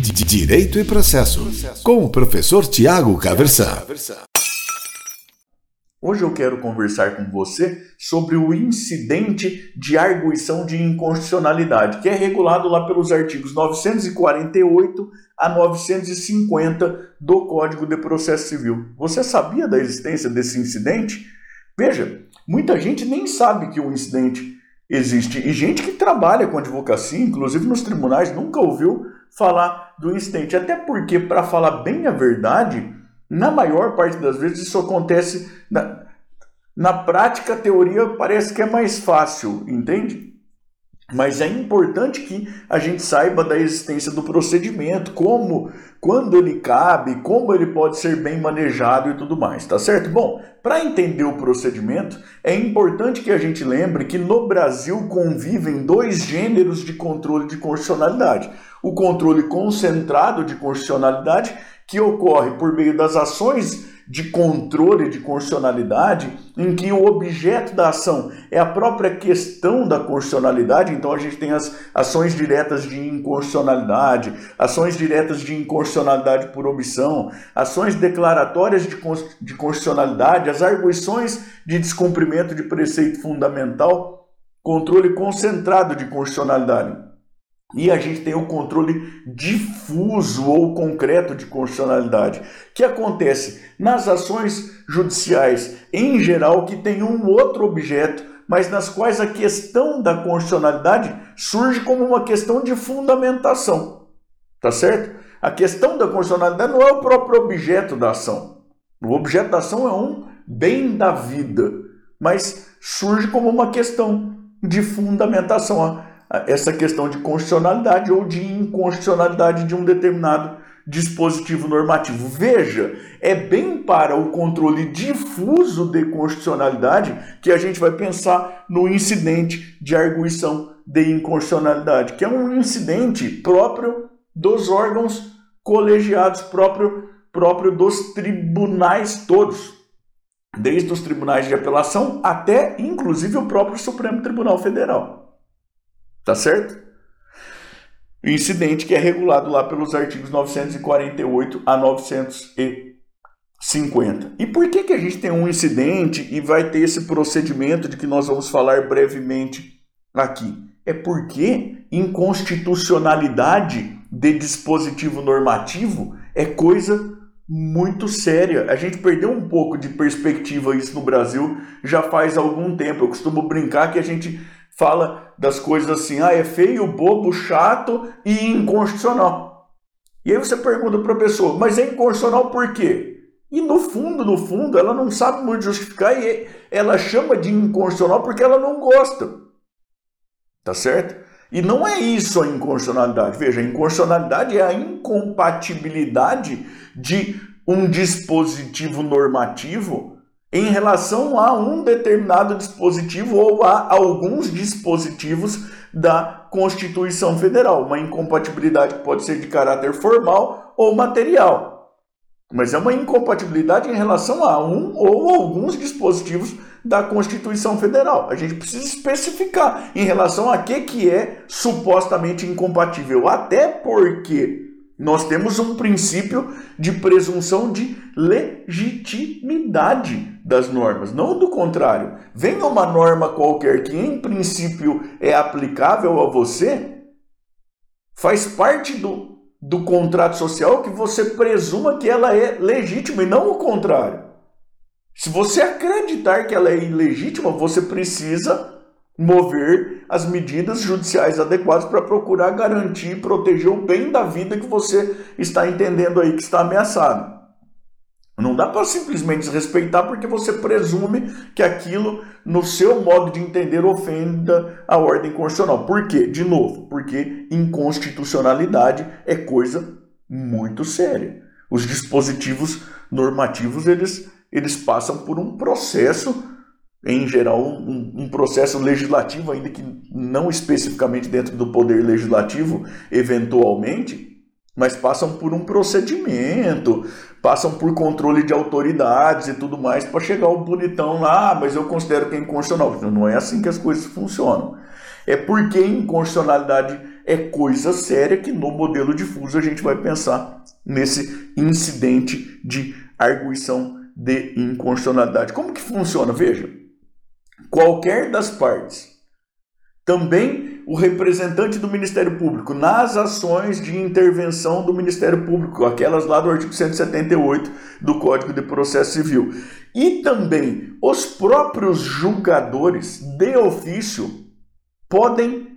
Direito e Processo, com o professor Tiago Caversan. Hoje eu quero conversar com você sobre o incidente de arguição de inconstitucionalidade, que é regulado lá pelos artigos 948 a 950 do Código de Processo Civil. Você sabia da existência desse incidente? Veja, muita gente nem sabe que o incidente existe. E gente que trabalha com advocacia, inclusive nos tribunais, nunca ouviu falar do incidente. Até porque, para falar bem a verdade, na maior parte das vezes isso acontece na, na prática, a teoria parece que é mais fácil, entende? Mas é importante que a gente saiba da existência do procedimento, como, quando ele cabe, como ele pode ser bem manejado e tudo mais, tá certo? Bom, para entender o procedimento, é importante que a gente lembre que no Brasil convivem dois gêneros de controle de constitucionalidade: o controle concentrado de constitucionalidade, que ocorre por meio das ações de controle de constitucionalidade, em que o objeto da ação é a própria questão da constitucionalidade, então a gente tem as ações diretas de inconstitucionalidade, ações diretas de inconstitucionalidade por omissão, ações declaratórias de, de constitucionalidade, as arguições de descumprimento de preceito fundamental, controle concentrado de constitucionalidade. E a gente tem o controle difuso ou concreto de constitucionalidade, que acontece nas ações judiciais em geral que tem um outro objeto, mas nas quais a questão da constitucionalidade surge como uma questão de fundamentação. Tá certo? A questão da constitucionalidade não é o próprio objeto da ação. O objeto da ação é um bem da vida, mas surge como uma questão de fundamentação essa questão de constitucionalidade ou de inconstitucionalidade de um determinado dispositivo normativo. Veja, é bem para o controle difuso de constitucionalidade que a gente vai pensar no incidente de arguição de inconstitucionalidade, que é um incidente próprio dos órgãos colegiados, próprio, próprio dos tribunais todos, desde os tribunais de apelação até, inclusive, o próprio Supremo Tribunal Federal. Tá certo? Incidente que é regulado lá pelos artigos 948 a 950. E por que, que a gente tem um incidente e vai ter esse procedimento de que nós vamos falar brevemente aqui? É porque inconstitucionalidade de dispositivo normativo é coisa muito séria. A gente perdeu um pouco de perspectiva isso no Brasil já faz algum tempo. Eu costumo brincar que a gente fala das coisas assim, ah, é feio, bobo, chato e inconstitucional. E aí você pergunta para a pessoa, mas é inconstitucional por quê? E no fundo, no fundo, ela não sabe muito justificar e ela chama de inconstitucional porque ela não gosta. Tá certo? E não é isso a inconstitucionalidade. Veja, a inconstitucionalidade é a incompatibilidade de um dispositivo normativo em relação a um determinado dispositivo ou a alguns dispositivos da Constituição Federal. Uma incompatibilidade que pode ser de caráter formal ou material. Mas é uma incompatibilidade em relação a um ou alguns dispositivos da Constituição Federal. A gente precisa especificar em relação a que, que é supostamente incompatível. Até porque nós temos um princípio de presunção de legitimidade das normas, não do contrário. Venha uma norma qualquer que, em princípio, é aplicável a você, faz parte do, do contrato social que você presuma que ela é legítima e não o contrário. Se você acreditar que ela é ilegítima, você precisa mover as medidas judiciais adequadas para procurar garantir e proteger o bem da vida que você está entendendo aí que está ameaçado. Não dá para simplesmente desrespeitar porque você presume que aquilo, no seu modo de entender, ofenda a ordem constitucional. Por quê? De novo, porque inconstitucionalidade é coisa muito séria. Os dispositivos normativos, eles, eles passam por um processo em geral, um, um, processo legislativo, ainda que não especificamente dentro do poder legislativo, eventualmente, mas passam por um procedimento, passam por controle de autoridades e tudo mais, para chegar o bonitão lá, ah, mas eu considero que é inconstitucional. Não é assim que as coisas funcionam. É porque inconstitucionalidade é coisa séria que no modelo difuso a gente vai pensar nesse incidente de arguição de inconstitucionalidade. Como que funciona? Veja, qualquer das partes, também o representante do Ministério Público nas ações de intervenção do Ministério Público, aquelas lá do artigo 178 do Código de Processo Civil, e também os próprios julgadores de ofício podem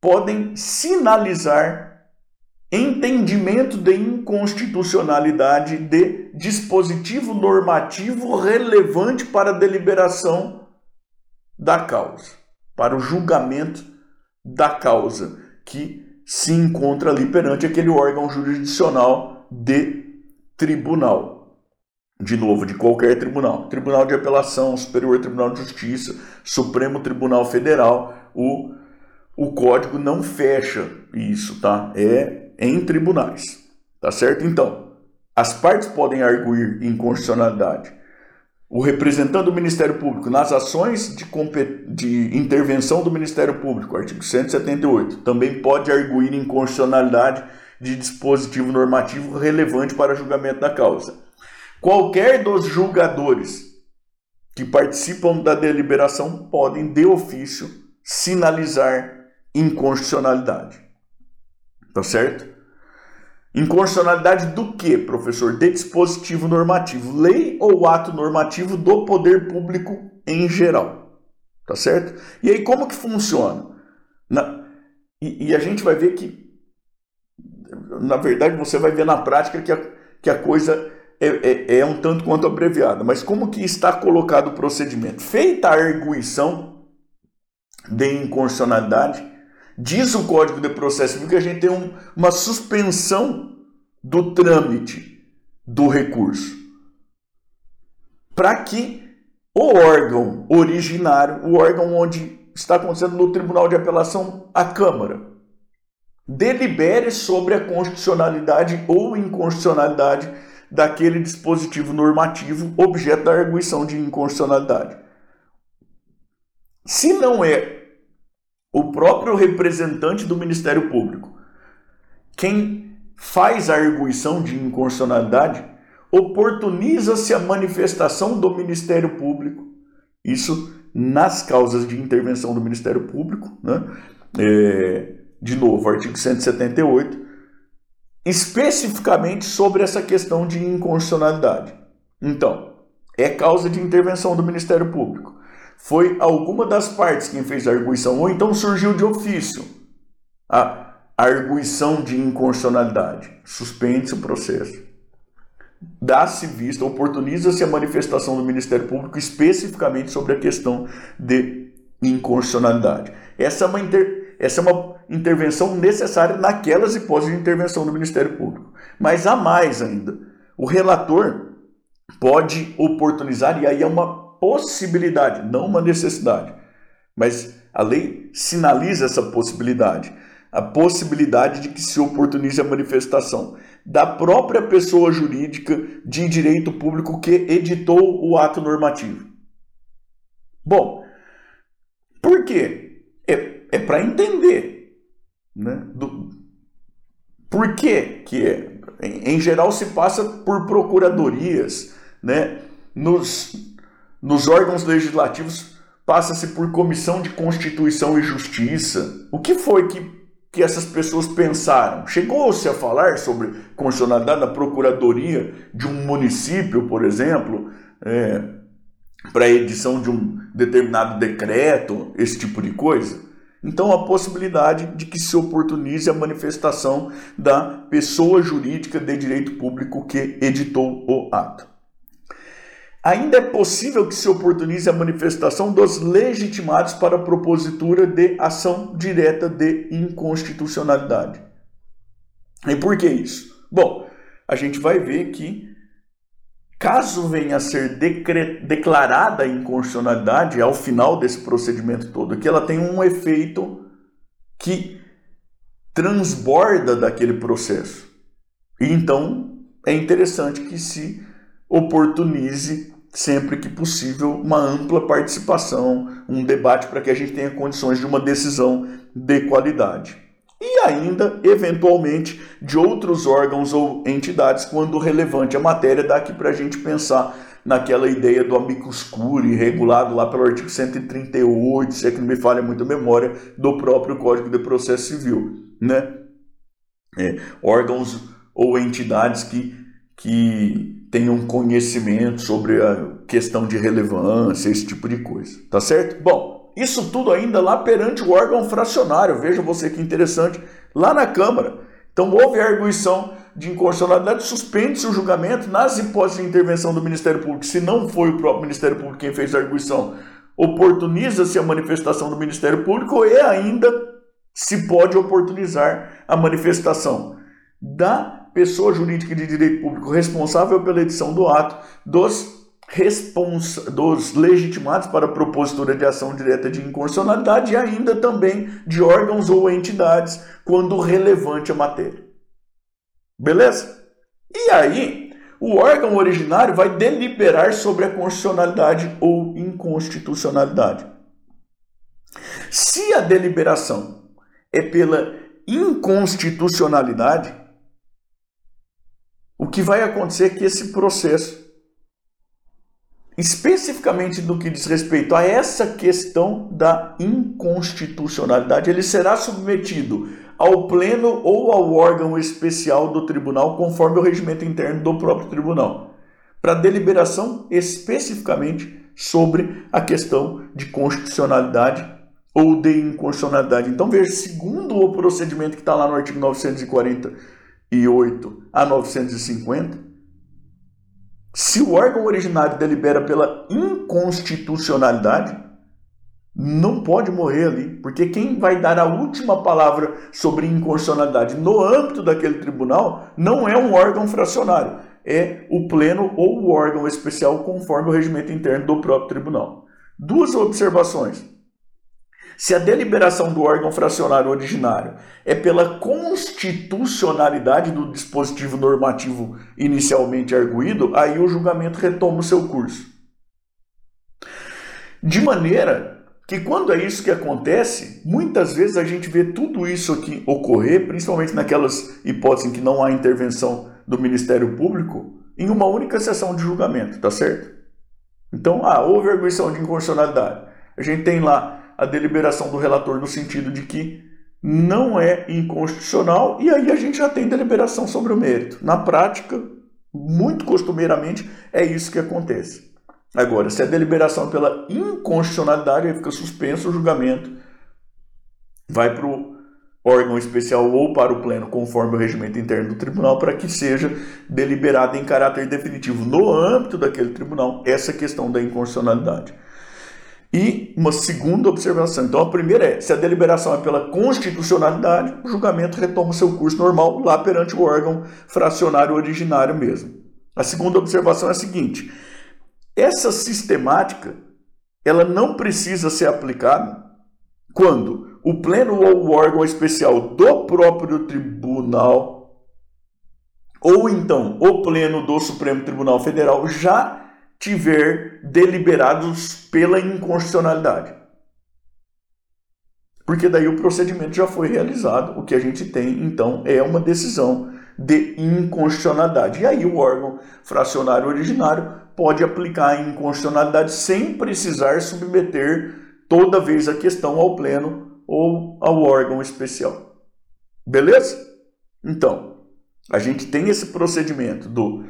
podem sinalizar entendimento de inconstitucionalidade de dispositivo normativo relevante para a deliberação da causa, para o julgamento da causa que se encontra ali perante aquele órgão jurisdicional de tribunal. De novo, de qualquer tribunal. Tribunal de Apelação, Superior Tribunal de Justiça, Supremo Tribunal Federal, o o código não fecha isso, tá? É em tribunais, tá certo? Então, as partes podem arguir inconstitucionalidade. O representante do Ministério Público nas ações de, de intervenção do Ministério Público, artigo 178, também pode arguir inconstitucionalidade de dispositivo normativo relevante para julgamento da causa. Qualquer dos julgadores que participam da deliberação podem, de ofício, sinalizar inconstitucionalidade. Tá certo? Inconstitucionalidade do que, professor? De dispositivo normativo, lei ou ato normativo do poder público em geral. Tá certo? E aí, como que funciona? Na, e, e, a gente vai ver que, na verdade, você vai ver na prática que a, que a coisa é, é, é um tanto quanto abreviada. Mas como que está colocado o procedimento? Feita a arguição de inconstitucionalidade, Diz o Código de Processo Civil que a gente tem um, uma suspensão do trâmite do recurso. Para que o órgão originário, o órgão onde está acontecendo no Tribunal de Apelação, a Câmara, delibere sobre a constitucionalidade ou inconstitucionalidade daquele dispositivo normativo objeto da arguição de inconstitucionalidade. Se não é o próprio representante do Ministério Público, quem faz a arguição de inconstitucionalidade, oportuniza-se a manifestação do Ministério Público, isso nas causas de intervenção do Ministério Público, né? É, de novo, artigo 178, especificamente sobre essa questão de inconstitucionalidade. Então, é causa de intervenção do Ministério Público foi alguma das partes quem fez a arguição, ou então surgiu de ofício a arguição de inconstitucionalidade. Suspende-se o processo. Dá-se vista, oportuniza-se a manifestação do Ministério Público especificamente sobre a questão de inconstitucionalidade. Essa é uma, inter... Essa é uma intervenção necessária naquelas hipóteses de intervenção do Ministério Público. Mas há mais ainda. O relator pode oportunizar, e aí é uma possibilidade, não uma necessidade. Mas a lei sinaliza essa possibilidade. A possibilidade de que se oportunize a manifestação da própria pessoa jurídica de direito público que editou o ato normativo. Bom, por quê? É, é para entender. Né? Do, por quê que é? Em, em geral se passa por procuradorias, né? Nos, nos órgãos legislativos passa-se por comissão de Constituição e Justiça. O que foi que, que essas pessoas pensaram? Chegou-se a falar sobre constitucionalidade da procuradoria de um município, por exemplo, é, para edição de um determinado decreto, esse tipo de coisa? Então, a possibilidade de que se oportunize a manifestação da pessoa jurídica de direito público que editou o ato ainda é possível que se oportunize a manifestação dos legitimados para a propositura de ação direta de inconstitucionalidade. E por que isso? Bom, a gente vai ver que, caso venha a ser declarada a inconstitucionalidade ao final desse procedimento todo, que ela tem um efeito que transborda daquele processo. E então é interessante que se oportunize sempre que possível, uma ampla participação, um debate para que a gente tenha condições de uma decisão de qualidade. e ainda, eventualmente, de outros órgãos ou entidades, quando relevante a matéria, dá aqui para a gente pensar naquela ideia do amicus curiae, regulado lá pelo artigo 138, se é que não me falha muito a memória, do próprio Código de Processo Civil. Né? É, órgãos ou entidades que, que tenham conhecimento sobre a questão de relevância, esse tipo de coisa. Tá certo? Bom, isso tudo ainda lá perante o órgão fracionário. Veja você que interessante, lá na Câmara. Então houve a arguição de inconstitucionalidade, suspende-se o julgamento nas hipóteses de intervenção do Ministério Público, se não foi o próprio Ministério Público quem fez a arguição, oportuniza-se a manifestação do Ministério Público e ainda se pode oportunizar a manifestação da pessoa jurídica de direito público responsável pela edição do ato dos dos legitimados para propositura de ação direta de inconstitucionalidade e ainda também de órgãos ou entidades quando relevante a matéria. Beleza? E aí, o órgão originário vai deliberar sobre a constitucionalidade ou inconstitucionalidade. Se a deliberação é pela inconstitucionalidade, o que vai acontecer é que esse processo especificamente do que diz respeito a essa questão da inconstitucionalidade, ele será submetido ao pleno ou ao órgão especial do tribunal, conforme o regimento interno do próprio tribunal, para deliberação especificamente sobre a questão de constitucionalidade ou de inconstitucionalidade. Então, veja, segundo o procedimento que está lá no artigo 948 a 950, se o órgão originário delibera pela inconstitucionalidade, não pode morrer ali, porque quem vai dar a última palavra sobre inconstitucionalidade no âmbito daquele tribunal não é um órgão fracionário, é o pleno ou o órgão especial conforme o regimento interno do próprio tribunal. Duas observações. Se a deliberação do órgão fracionário originário é pela constitucionalidade do dispositivo normativo inicialmente arguído, aí o julgamento retoma o seu curso. De maneira que quando é isso que acontece, muitas vezes a gente vê tudo isso aqui ocorrer, principalmente naquelas hipóteses em que não há intervenção do Ministério Público, em uma única sessão de julgamento, tá certo? Então, ah, houve arguição de inconstitucionalidade. A gente tem lá a deliberação do relator no sentido de que não é inconstitucional e aí a gente já tem deliberação sobre o mérito. Na prática, muito costumeiramente, é isso que acontece. Agora, se a deliberação é pela inconstitucionalidade, aí fica suspenso o julgamento, vai para o órgão especial ou para o pleno, conforme o regimento interno do tribunal, para que seja deliberada em caráter definitivo no âmbito daquele tribunal essa questão da inconstitucionalidade. E uma segunda observação. Então, a primeira é: se a deliberação é pela constitucionalidade, o julgamento retoma seu curso normal lá perante o órgão fracionário originário mesmo. A segunda observação é a seguinte: essa sistemática ela não precisa ser aplicada quando o pleno ou o órgão especial do próprio tribunal ou então o pleno do Supremo Tribunal Federal já tiver deliberados pela inconstitucionalidade. Porque daí o procedimento já foi realizado, o que a gente tem então é uma decisão de inconstitucionalidade. E aí o órgão fracionário originário pode aplicar a inconstitucionalidade sem precisar submeter toda vez a questão ao pleno ou ao órgão especial. Beleza? Então, a gente tem esse procedimento do,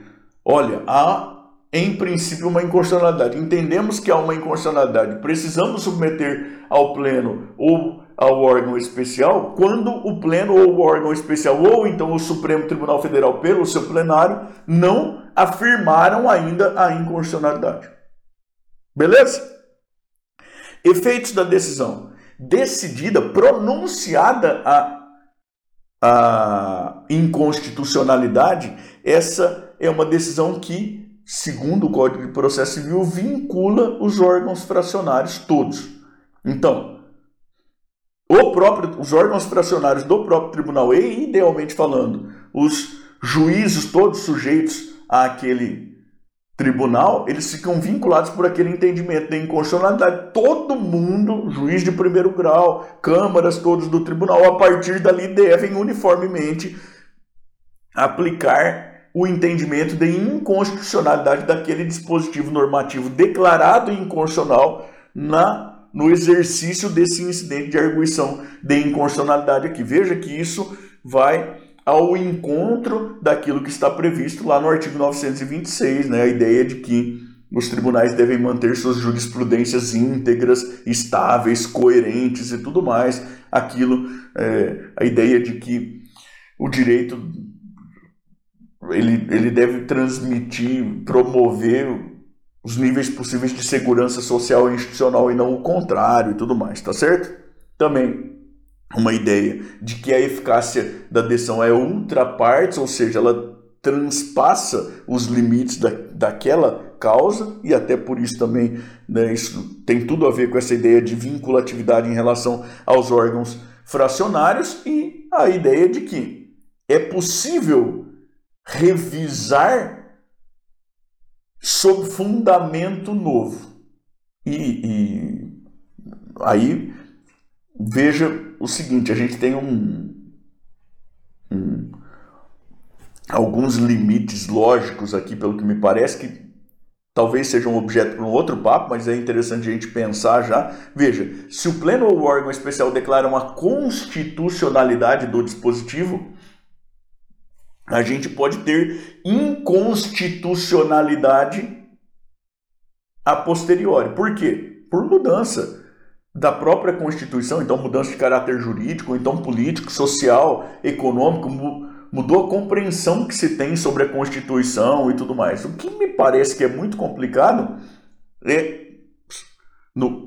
olha, há em princípio, uma inconstitucionalidade. Entendemos que há uma inconstitucionalidade, precisamos submeter ao Pleno ou ao órgão especial, quando o Pleno ou o órgão especial, ou então o Supremo Tribunal Federal, pelo seu plenário, não afirmaram ainda a inconstitucionalidade. Beleza? Efeitos da decisão. Decidida, pronunciada a, a inconstitucionalidade, essa é uma decisão que segundo o Código de Processo Civil, vincula os órgãos fracionários todos. Então, o próprio, os órgãos fracionários do próprio tribunal, e idealmente falando, os juízes todos sujeitos àquele tribunal, eles ficam vinculados por aquele entendimento da inconstitucionalidade. Todo mundo, juiz de primeiro grau, câmaras todos do tribunal, a partir dali devem uniformemente aplicar o entendimento de inconstitucionalidade daquele dispositivo normativo declarado inconstitucional na no exercício desse incidente de arguição de inconstitucionalidade aqui. Veja que isso vai ao encontro daquilo que está previsto lá no artigo 926, né? a ideia de que os tribunais devem manter suas jurisprudências íntegras, estáveis, coerentes e tudo mais. Aquilo, é, a ideia de que o direito ele, ele deve transmitir, promover os níveis possíveis de segurança social e institucional e não o contrário e tudo mais, tá certo? Também uma ideia de que a eficácia da decisão é ultra partes, ou seja, ela transpassa os limites da, daquela causa e até por isso também né, isso tem tudo a ver com essa ideia de vinculatividade em relação aos órgãos fracionários e a ideia de que é possível revisar sob fundamento novo. E, e aí veja o seguinte: a gente tem um, um, alguns limites lógicos aqui, pelo que me parece, que talvez seja um objeto para um outro papo, mas é interessante a gente pensar já. Veja, se o pleno ou o órgão especial declara uma constitucionalidade do dispositivo, a gente pode ter inconstitucionalidade a posteriori. Por quê? Por mudança da própria Constituição, então mudança de caráter jurídico, então político, social, econômico, mudou a compreensão que se tem sobre a Constituição e tudo mais. O que me parece que é muito complicado é no,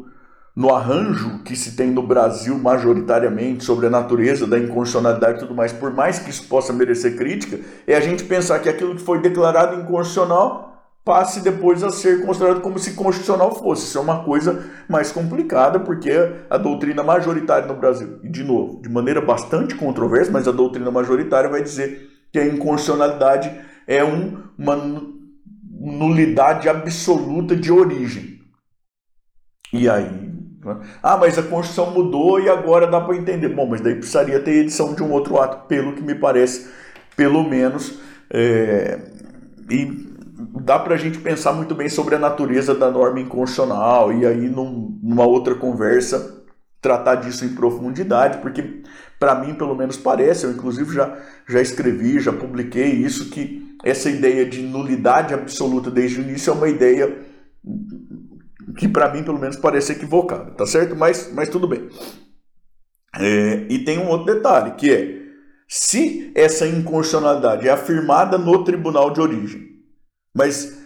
no arranjo que se tem no Brasil majoritariamente sobre a natureza da inconstitucionalidade e tudo mais, por mais que isso possa merecer crítica, é a gente pensar que aquilo que foi declarado inconstitucional passe depois a ser considerado como se constitucional fosse. Isso é uma coisa mais complicada, porque a doutrina majoritária no Brasil, e de novo, de maneira bastante controversa, mas a doutrina majoritária vai dizer que a inconstitucionalidade é um, uma nulidade absoluta de origem. E aí? Né? Ah, mas a Constituição mudou e agora dá para entender. Bom, mas daí precisaria ter edição de um outro ato, pelo que me parece, pelo menos. É, e dá para a gente pensar muito bem sobre a natureza da norma inconstitucional e aí num, numa outra conversa tratar disso em profundidade, porque para mim pelo menos parece, eu inclusive já, já escrevi, já publiquei isso, que essa ideia de nulidade absoluta desde o início é uma ideia que para mim pelo menos parece equivocada, tá certo? Mas, mas tudo bem. É, e tem um outro detalhe, que é, se essa inconstitucionalidade é afirmada no tribunal de origem, mas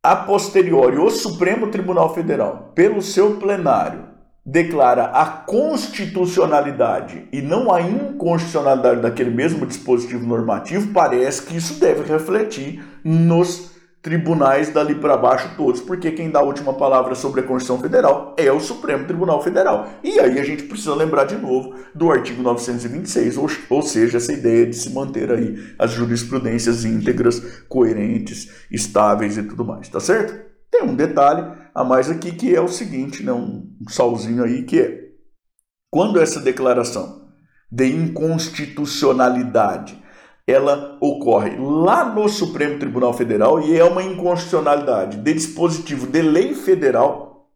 a posteriori, o Supremo Tribunal Federal, pelo seu plenário, declara a constitucionalidade e não a inconstitucionalidade daquele mesmo dispositivo normativo, parece que isso deve refletir nos tribunais dali para baixo todos, porque quem dá a última palavra sobre a Constituição Federal é o Supremo Tribunal Federal. E aí a gente precisa lembrar de novo do artigo 926, ou, ou seja, essa ideia de se manter aí as jurisprudências íntegras, coerentes, estáveis e tudo mais, tá certo? Tem um detalhe a mais aqui que é o seguinte, né, um salzinho aí que é quando essa declaração de inconstitucionalidade ela ocorre lá no Supremo Tribunal Federal e é uma inconstitucionalidade de dispositivo de lei federal.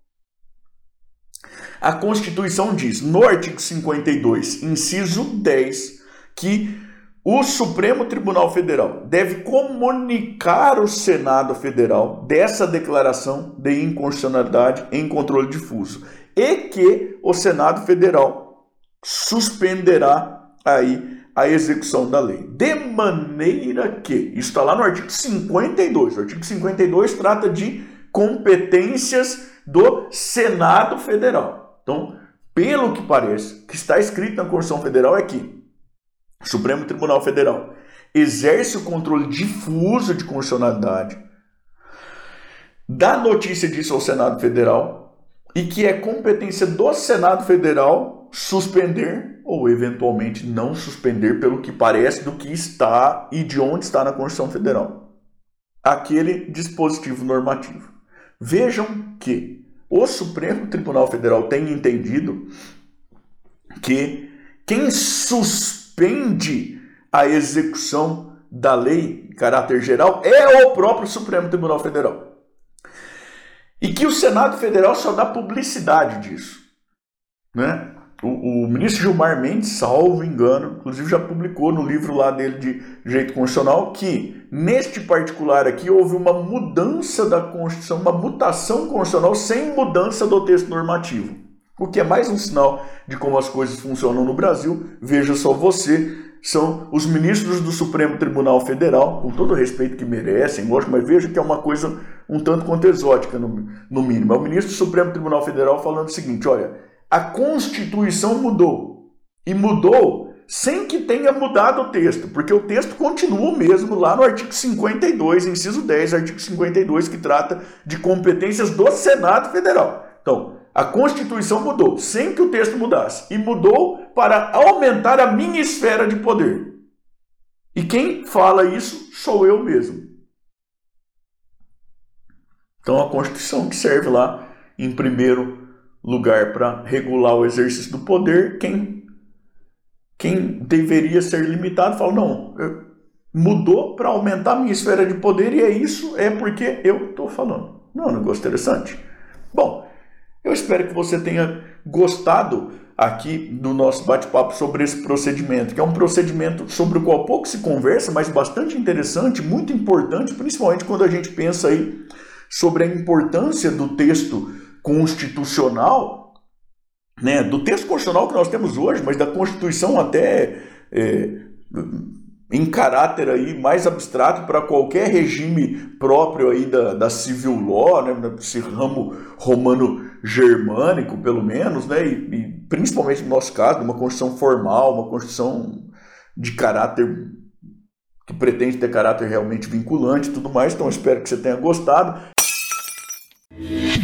A Constituição diz, no artigo 52, inciso 10, que o Supremo Tribunal Federal deve comunicar ao Senado Federal dessa declaração de inconstitucionalidade em controle difuso e que o Senado Federal suspenderá aí a execução da lei. De maneira que, isso está lá no artigo 52. O artigo 52 trata de competências do Senado Federal. Então, pelo que parece, que está escrito na Constituição Federal é que o Supremo Tribunal Federal exerce o controle difuso de constitucionalidade, dá notícia disso ao Senado Federal e que é competência do Senado Federal suspender ou eventualmente não suspender pelo que parece do que está e de onde está na Constituição Federal. aquele dispositivo normativo. Vejam que o Supremo Tribunal Federal tem entendido que quem suspende a execução da lei em caráter geral é o próprio Supremo Tribunal Federal. E que o Senado Federal só dá publicidade disso. Né? O, o, ministro Gilmar Mendes, salvo engano, inclusive já publicou no livro lá dele de Direito Constitucional que, neste particular aqui, houve uma mudança da Constituição, uma mutação constitucional sem mudança do texto normativo. O que é mais um sinal de como as coisas funcionam no Brasil. Veja só você, são os ministros do Supremo Tribunal Federal, com todo o respeito que merecem, lógico, mas veja que é uma coisa um tanto quanto exótica, no, no mínimo. É o ministro do Supremo Tribunal Federal falando o seguinte: olha, a Constituição mudou. E mudou sem que tenha mudado o texto, porque o texto continua o mesmo lá no artigo 52, inciso 10, artigo 52, que trata de competências do Senado Federal. Então, a Constituição mudou, sem que o texto mudasse, e mudou para aumentar a minha esfera de poder. E quem fala isso sou eu mesmo. Então, a Constituição que serve lá, em primeiro lugar, para regular o exercício do poder, quem, quem deveria ser limitado fala: não, mudou para aumentar a minha esfera de poder, e é isso, é porque eu estou falando. Não negócio interessante? Bom, eu espero que você tenha gostado aqui do nosso bate-papo sobre esse procedimento, que é um procedimento sobre o qual pouco se conversa, mas bastante interessante, muito importante, principalmente quando a gente pensa aí sobre a importância do texto constitucional, né, do texto constitucional que nós temos hoje, mas da Constituição até é, em caráter aí mais abstrato para qualquer regime próprio aí da, da civil law, né, esse ramo romano germânico, pelo menos, né, e, e principalmente no nosso caso, uma constituição formal, uma constituição de caráter que pretende ter caráter realmente vinculante e tudo mais. Então espero que você tenha gostado.